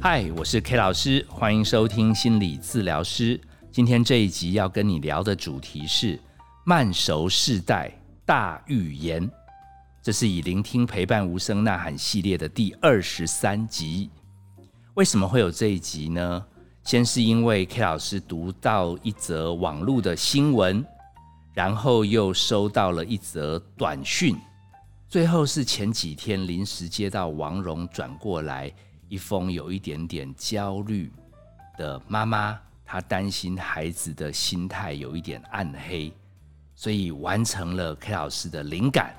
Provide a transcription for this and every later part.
嗨，我是 K 老师，欢迎收听心理治疗师。今天这一集要跟你聊的主题是慢熟世代大预言，这是以聆听陪伴无声呐喊系列的第二十三集。为什么会有这一集呢？先是因为 K 老师读到一则网络的新闻，然后又收到了一则短讯，最后是前几天临时接到王蓉转过来。一封有一点点焦虑的妈妈，她担心孩子的心态有一点暗黑，所以完成了 K 老师的灵感，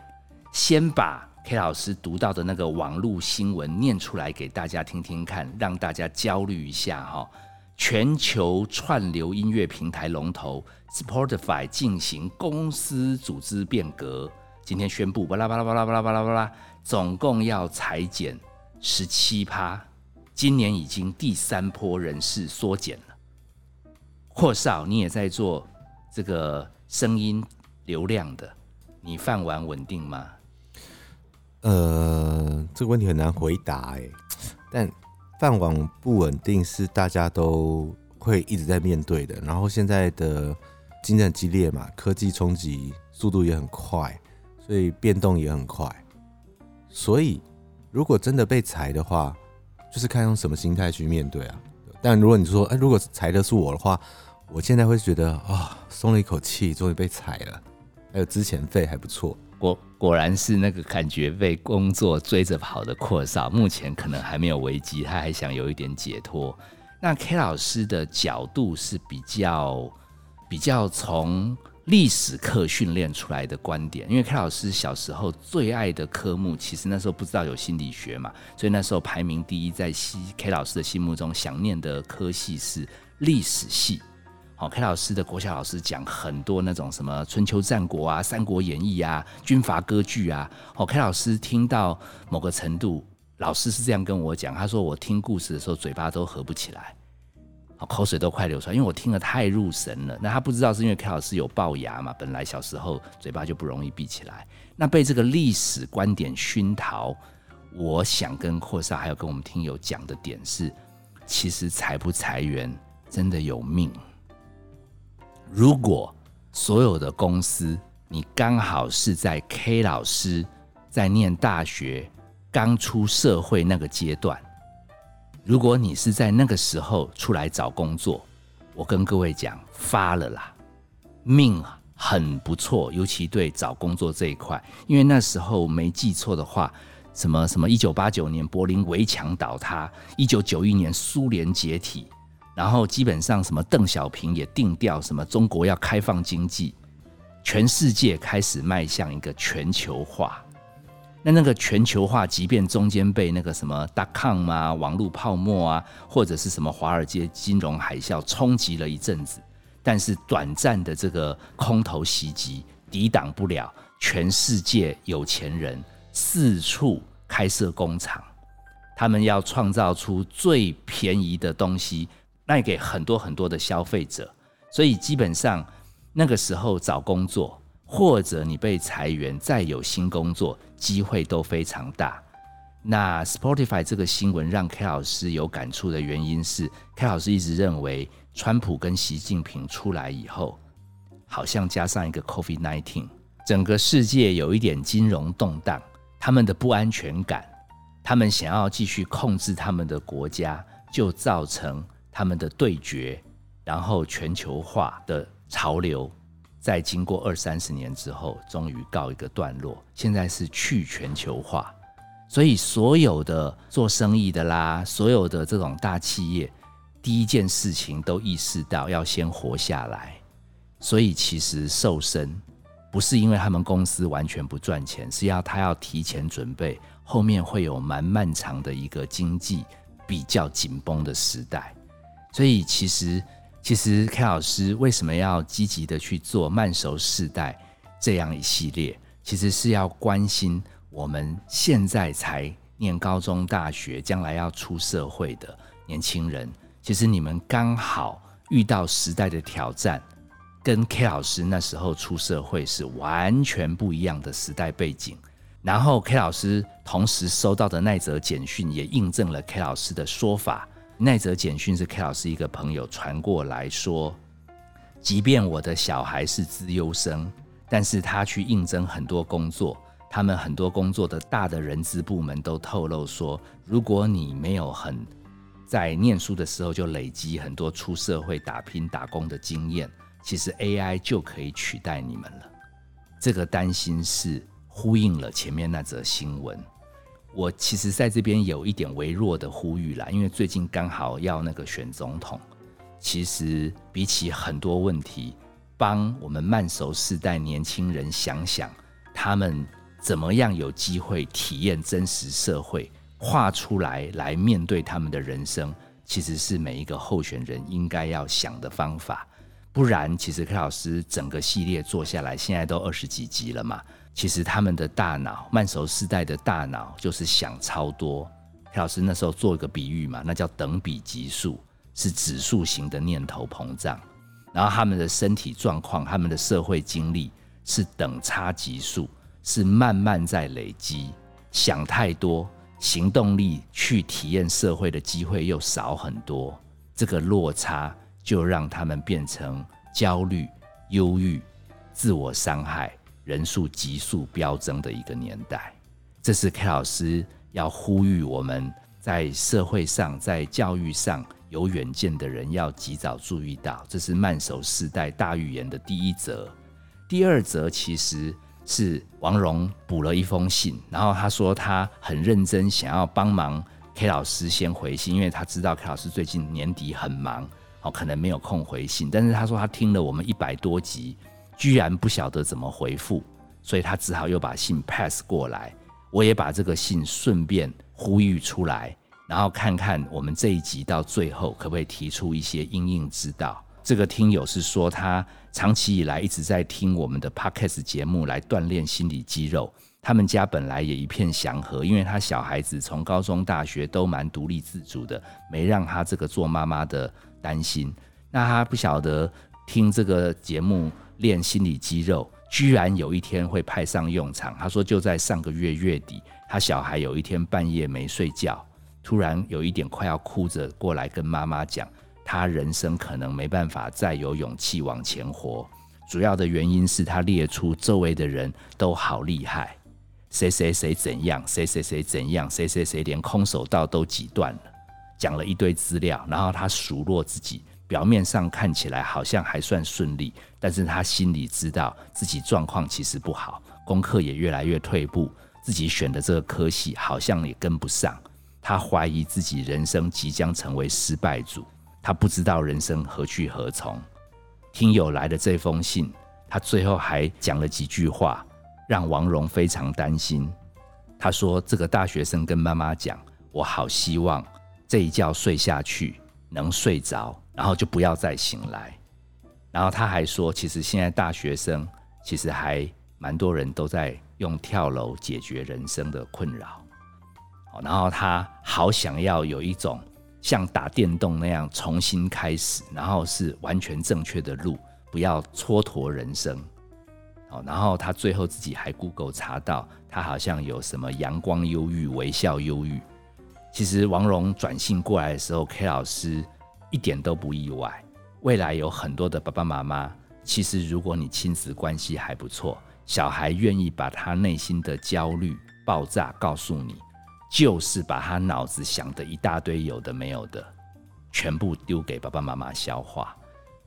先把 K 老师读到的那个网络新闻念出来给大家听听看，让大家焦虑一下哈。全球串流音乐平台龙头 Spotify 进行公司组织变革，今天宣布巴拉巴拉巴拉巴拉巴拉巴拉，总共要裁减。十七趴，今年已经第三波人事缩减了。霍少，你也在做这个声音流量的，你饭碗稳定吗？呃，这个问题很难回答哎。但饭碗不稳定是大家都会一直在面对的。然后现在的竞争激烈嘛，科技冲击速度也很快，所以变动也很快，所以。如果真的被裁的话，就是看用什么心态去面对啊。但如果你说，哎，如果裁的是我的话，我现在会觉得啊，松了一口气，终于被裁了，还有之前费还不错。果果然是那个感觉被工作追着跑的阔少，目前可能还没有危机，他还想有一点解脱。那 K 老师的角度是比较比较从。历史课训练出来的观点，因为 K 老师小时候最爱的科目，其实那时候不知道有心理学嘛，所以那时候排名第一，在 K 老师的心目中想念的科系是历史系。好，K 老师的国小老师讲很多那种什么春秋战国啊、三国演义啊、军阀割据啊。好，K 老师听到某个程度，老师是这样跟我讲，他说我听故事的时候嘴巴都合不起来。口水都快流出来，因为我听得太入神了。那他不知道是因为 K 老师有龅牙嘛，本来小时候嘴巴就不容易闭起来。那被这个历史观点熏陶，我想跟阔少还有跟我们听友讲的点是，其实裁不裁员真的有命。如果所有的公司你刚好是在 K 老师在念大学刚出社会那个阶段。如果你是在那个时候出来找工作，我跟各位讲发了啦，命很不错，尤其对找工作这一块，因为那时候没记错的话，什么什么一九八九年柏林围墙倒塌，一九九一年苏联解体，然后基本上什么邓小平也定调什么中国要开放经济，全世界开始迈向一个全球化。那那个全球化，即便中间被那个什么 dot com 啊、网络泡沫啊，或者是什么华尔街金融海啸冲击了一阵子，但是短暂的这个空头袭击抵挡不了全世界有钱人四处开设工厂，他们要创造出最便宜的东西卖给很多很多的消费者，所以基本上那个时候找工作。或者你被裁员，再有新工作机会都非常大。那 Spotify 这个新闻让 K 老师有感触的原因是，K 老师一直认为，川普跟习近平出来以后，好像加上一个 Covid nineteen，整个世界有一点金融动荡，他们的不安全感，他们想要继续控制他们的国家，就造成他们的对决，然后全球化的潮流。在经过二三十年之后，终于告一个段落。现在是去全球化，所以所有的做生意的啦，所有的这种大企业，第一件事情都意识到要先活下来。所以其实瘦身不是因为他们公司完全不赚钱，是要他要提前准备，后面会有蛮漫长的一个经济比较紧绷的时代。所以其实。其实 K 老师为什么要积极的去做慢熟世代这样一系列？其实是要关心我们现在才念高中、大学，将来要出社会的年轻人。其实你们刚好遇到时代的挑战，跟 K 老师那时候出社会是完全不一样的时代背景。然后 K 老师同时收到的那则简讯也印证了 K 老师的说法。那则简讯是 K 老师一个朋友传过来说，即便我的小孩是资优生，但是他去应征很多工作，他们很多工作的大的人资部门都透露说，如果你没有很在念书的时候就累积很多出社会打拼打工的经验，其实 AI 就可以取代你们了。这个担心是呼应了前面那则新闻。我其实在这边有一点微弱的呼吁啦，因为最近刚好要那个选总统。其实比起很多问题，帮我们慢熟世代年轻人想想，他们怎么样有机会体验真实社会。画出来来面对他们的人生，其实是每一个候选人应该要想的方法。不然，其实柯老师整个系列做下来，现在都二十几集了嘛。其实他们的大脑，慢熟世代的大脑就是想超多。柯老师那时候做一个比喻嘛，那叫等比级数，是指数型的念头膨胀。然后他们的身体状况，他们的社会经历是等差级数，是慢慢在累积。想太多。行动力去体验社会的机会又少很多，这个落差就让他们变成焦虑、忧郁、自我伤害人数急速飙增的一个年代。这是 K 老师要呼吁我们在社会上、在教育上有远见的人要及早注意到。这是慢手世代大预言的第一则，第二则其实。是王蓉补了一封信，然后他说他很认真，想要帮忙 K 老师先回信，因为他知道 K 老师最近年底很忙，哦，可能没有空回信。但是他说他听了我们一百多集，居然不晓得怎么回复，所以他只好又把信 pass 过来。我也把这个信顺便呼吁出来，然后看看我们这一集到最后可不可以提出一些应应之道。这个听友是说，他长期以来一直在听我们的 podcast 节目来锻炼心理肌肉。他们家本来也一片祥和，因为他小孩子从高中、大学都蛮独立自主的，没让他这个做妈妈的担心。那他不晓得听这个节目练心理肌肉，居然有一天会派上用场。他说，就在上个月月底，他小孩有一天半夜没睡觉，突然有一点快要哭着过来跟妈妈讲。他人生可能没办法再有勇气往前活，主要的原因是他列出周围的人都好厉害，谁谁谁怎样，谁谁谁怎样，谁谁谁连空手道都挤断了，讲了一堆资料，然后他数落自己，表面上看起来好像还算顺利，但是他心里知道自己状况其实不好，功课也越来越退步，自己选的这个科系好像也跟不上，他怀疑自己人生即将成为失败组。他不知道人生何去何从。听友来的这封信，他最后还讲了几句话，让王蓉非常担心。他说：“这个大学生跟妈妈讲，我好希望这一觉睡下去能睡着，然后就不要再醒来。”然后他还说：“其实现在大学生其实还蛮多人都在用跳楼解决人生的困扰。”然后他好想要有一种。像打电动那样重新开始，然后是完全正确的路，不要蹉跎人生。哦，然后他最后自己还 Google 查到，他好像有什么阳光忧郁、微笑忧郁。其实王蓉转信过来的时候，K 老师一点都不意外。未来有很多的爸爸妈妈，其实如果你亲子关系还不错，小孩愿意把他内心的焦虑爆炸告诉你。就是把他脑子想的一大堆有的没有的，全部丢给爸爸妈妈消化。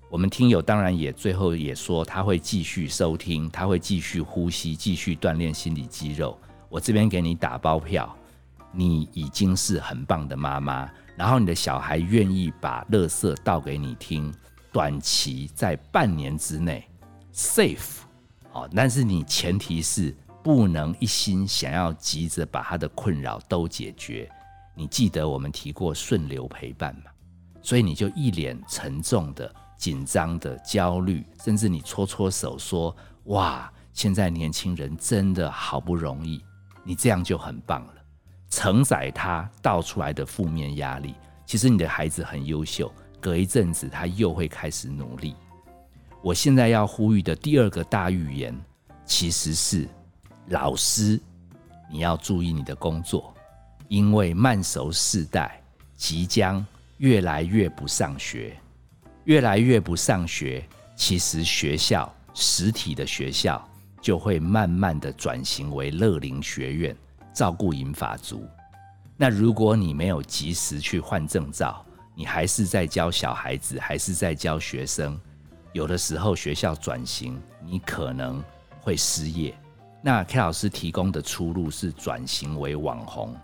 我们听友当然也最后也说他会继续收听，他会继续呼吸，继续锻炼心理肌肉。我这边给你打包票，你已经是很棒的妈妈。然后你的小孩愿意把乐色倒给你听，短期在半年之内 safe 哦，但是你前提是。不能一心想要急着把他的困扰都解决。你记得我们提过顺流陪伴吗？所以你就一脸沉重的、紧张的、焦虑，甚至你搓搓手说：“哇，现在年轻人真的好不容易。”你这样就很棒了。承载他倒出来的负面压力，其实你的孩子很优秀，隔一阵子他又会开始努力。我现在要呼吁的第二个大预言，其实是。老师你要注意你的工作，因为慢熟世代即将越来越不上学，越来越不上学。其实学校实体的学校就会慢慢的转型为乐龄学院，照顾银发族。那如果你没有及时去换证照，你还是在教小孩子，还是在教学生，有的时候学校转型，你可能会失业。那 K 老师提供的出路是转型为网红，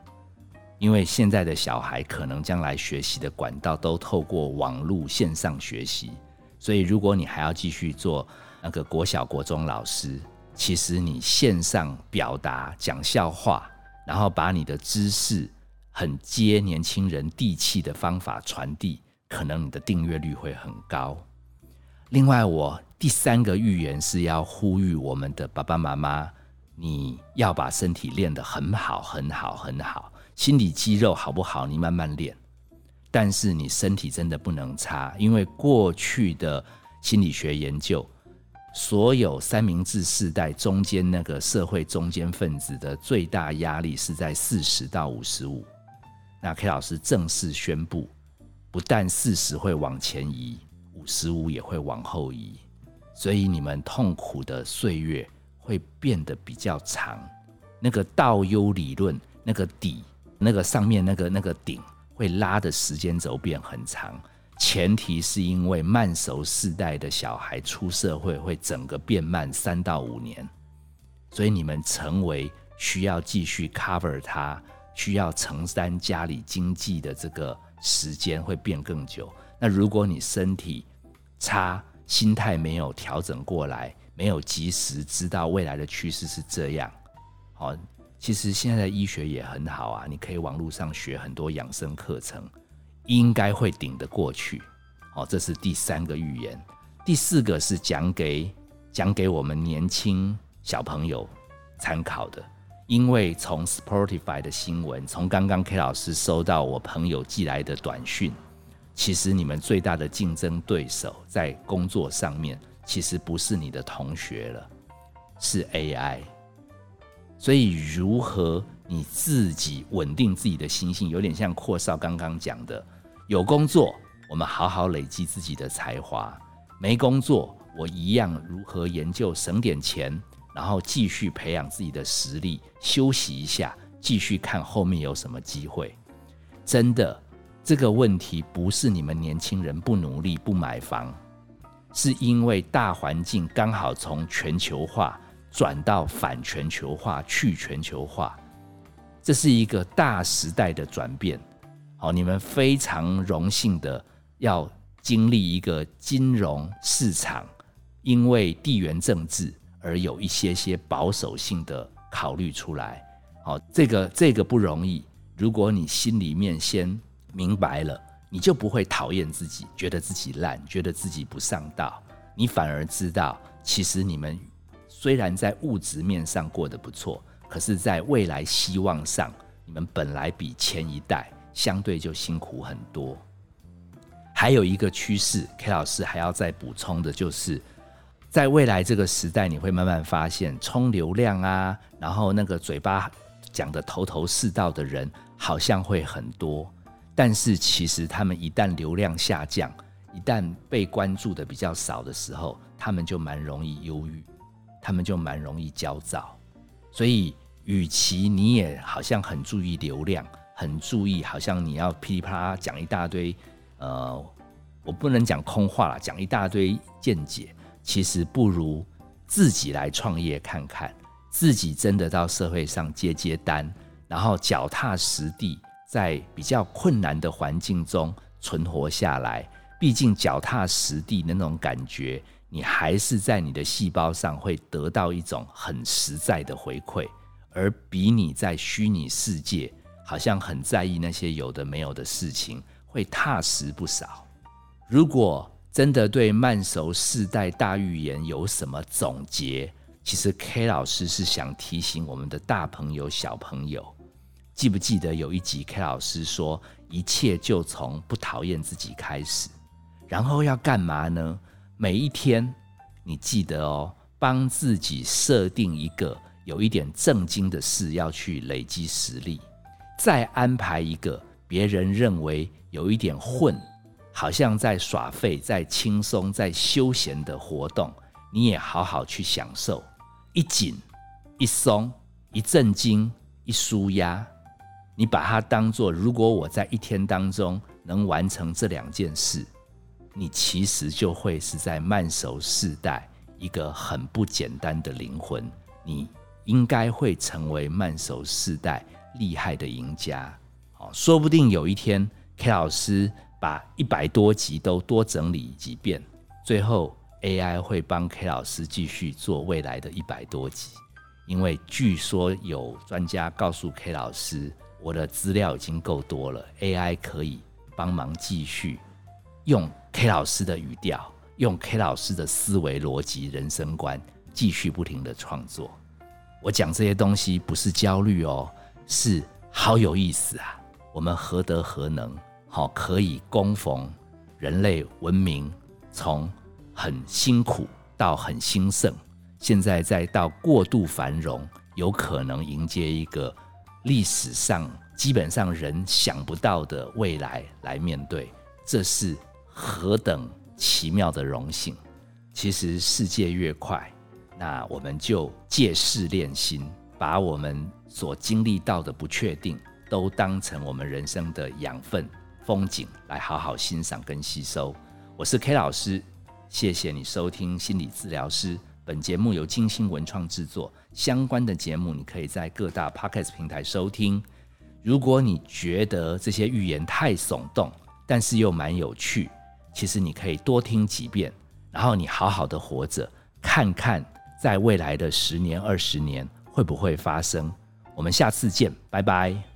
因为现在的小孩可能将来学习的管道都透过网络线上学习，所以如果你还要继续做那个国小国中老师，其实你线上表达讲笑话，然后把你的知识很接年轻人地气的方法传递，可能你的订阅率会很高。另外，我第三个预言是要呼吁我们的爸爸妈妈。你要把身体练得很好，很好，很好。心理肌肉好不好？你慢慢练。但是你身体真的不能差，因为过去的心理学研究，所有三明治世代中间那个社会中间分子的最大压力是在四十到五十五。那 K 老师正式宣布，不但四十会往前移，五十五也会往后移。所以你们痛苦的岁月。会变得比较长，那个倒 U 理论，那个底，那个上面那个那个顶，会拉的时间轴变很长。前提是因为慢熟世代的小孩出社会会整个变慢三到五年，所以你们成为需要继续 cover 他，需要承担家里经济的这个时间会变更久。那如果你身体差，心态没有调整过来。没有及时知道未来的趋势是这样，好，其实现在的医学也很好啊，你可以网络上学很多养生课程，应该会顶得过去。哦，这是第三个预言。第四个是讲给讲给我们年轻小朋友参考的，因为从 Sportify 的新闻，从刚刚 K 老师收到我朋友寄来的短讯，其实你们最大的竞争对手在工作上面。其实不是你的同学了，是 AI。所以，如何你自己稳定自己的心性，有点像阔少刚刚讲的：有工作，我们好好累积自己的才华；没工作，我一样如何研究省点钱，然后继续培养自己的实力，休息一下，继续看后面有什么机会。真的，这个问题不是你们年轻人不努力、不买房。是因为大环境刚好从全球化转到反全球化、去全球化，这是一个大时代的转变。哦，你们非常荣幸的要经历一个金融市场，因为地缘政治而有一些些保守性的考虑出来。好，这个这个不容易。如果你心里面先明白了。你就不会讨厌自己，觉得自己烂，觉得自己不上道。你反而知道，其实你们虽然在物质面上过得不错，可是在未来希望上，你们本来比前一代相对就辛苦很多。还有一个趋势，K 老师还要再补充的就是，在未来这个时代，你会慢慢发现，冲流量啊，然后那个嘴巴讲的头头是道的人，好像会很多。但是其实他们一旦流量下降，一旦被关注的比较少的时候，他们就蛮容易忧郁，他们就蛮容易焦躁。所以，与其你也好像很注意流量，很注意，好像你要噼里啪啦讲一大堆，呃，我不能讲空话了，讲一大堆见解，其实不如自己来创业看看，自己真的到社会上接接单，然后脚踏实地。在比较困难的环境中存活下来，毕竟脚踏实地那种感觉，你还是在你的细胞上会得到一种很实在的回馈，而比你在虚拟世界好像很在意那些有的没有的事情，会踏实不少。如果真的对慢熟世代大预言有什么总结，其实 K 老师是想提醒我们的大朋友、小朋友。记不记得有一集 K 老师说，一切就从不讨厌自己开始，然后要干嘛呢？每一天，你记得哦，帮自己设定一个有一点正经的事要去累积实力，再安排一个别人认为有一点混，好像在耍废、在轻松、在休闲的活动，你也好好去享受。一紧一松，一震惊一舒压，你把它当做，如果我在一天当中能完成这两件事，你其实就会是在慢熟世代一个很不简单的灵魂。你应该会成为慢熟世代厉害的赢家。哦，说不定有一天 K 老师把一百多集都多整理几遍，最后。AI 会帮 K 老师继续做未来的一百多集，因为据说有专家告诉 K 老师，我的资料已经够多了，AI 可以帮忙继续用 K 老师的语调，用 K 老师的思维逻辑、人生观，继续不停的创作。我讲这些东西不是焦虑哦，是好有意思啊！我们何德何能，好可以供逢人类文明从。很辛苦到很兴盛，现在再到过度繁荣，有可能迎接一个历史上基本上人想不到的未来来面对，这是何等奇妙的荣幸！其实世界越快，那我们就借势练心，把我们所经历到的不确定，都当成我们人生的养分、风景来好好欣赏跟吸收。我是 K 老师。谢谢你收听心理治疗师。本节目由金星文创制作，相关的节目你可以在各大 podcast 平台收听。如果你觉得这些预言太耸动，但是又蛮有趣，其实你可以多听几遍，然后你好好的活着，看看在未来的十年、二十年会不会发生。我们下次见，拜拜。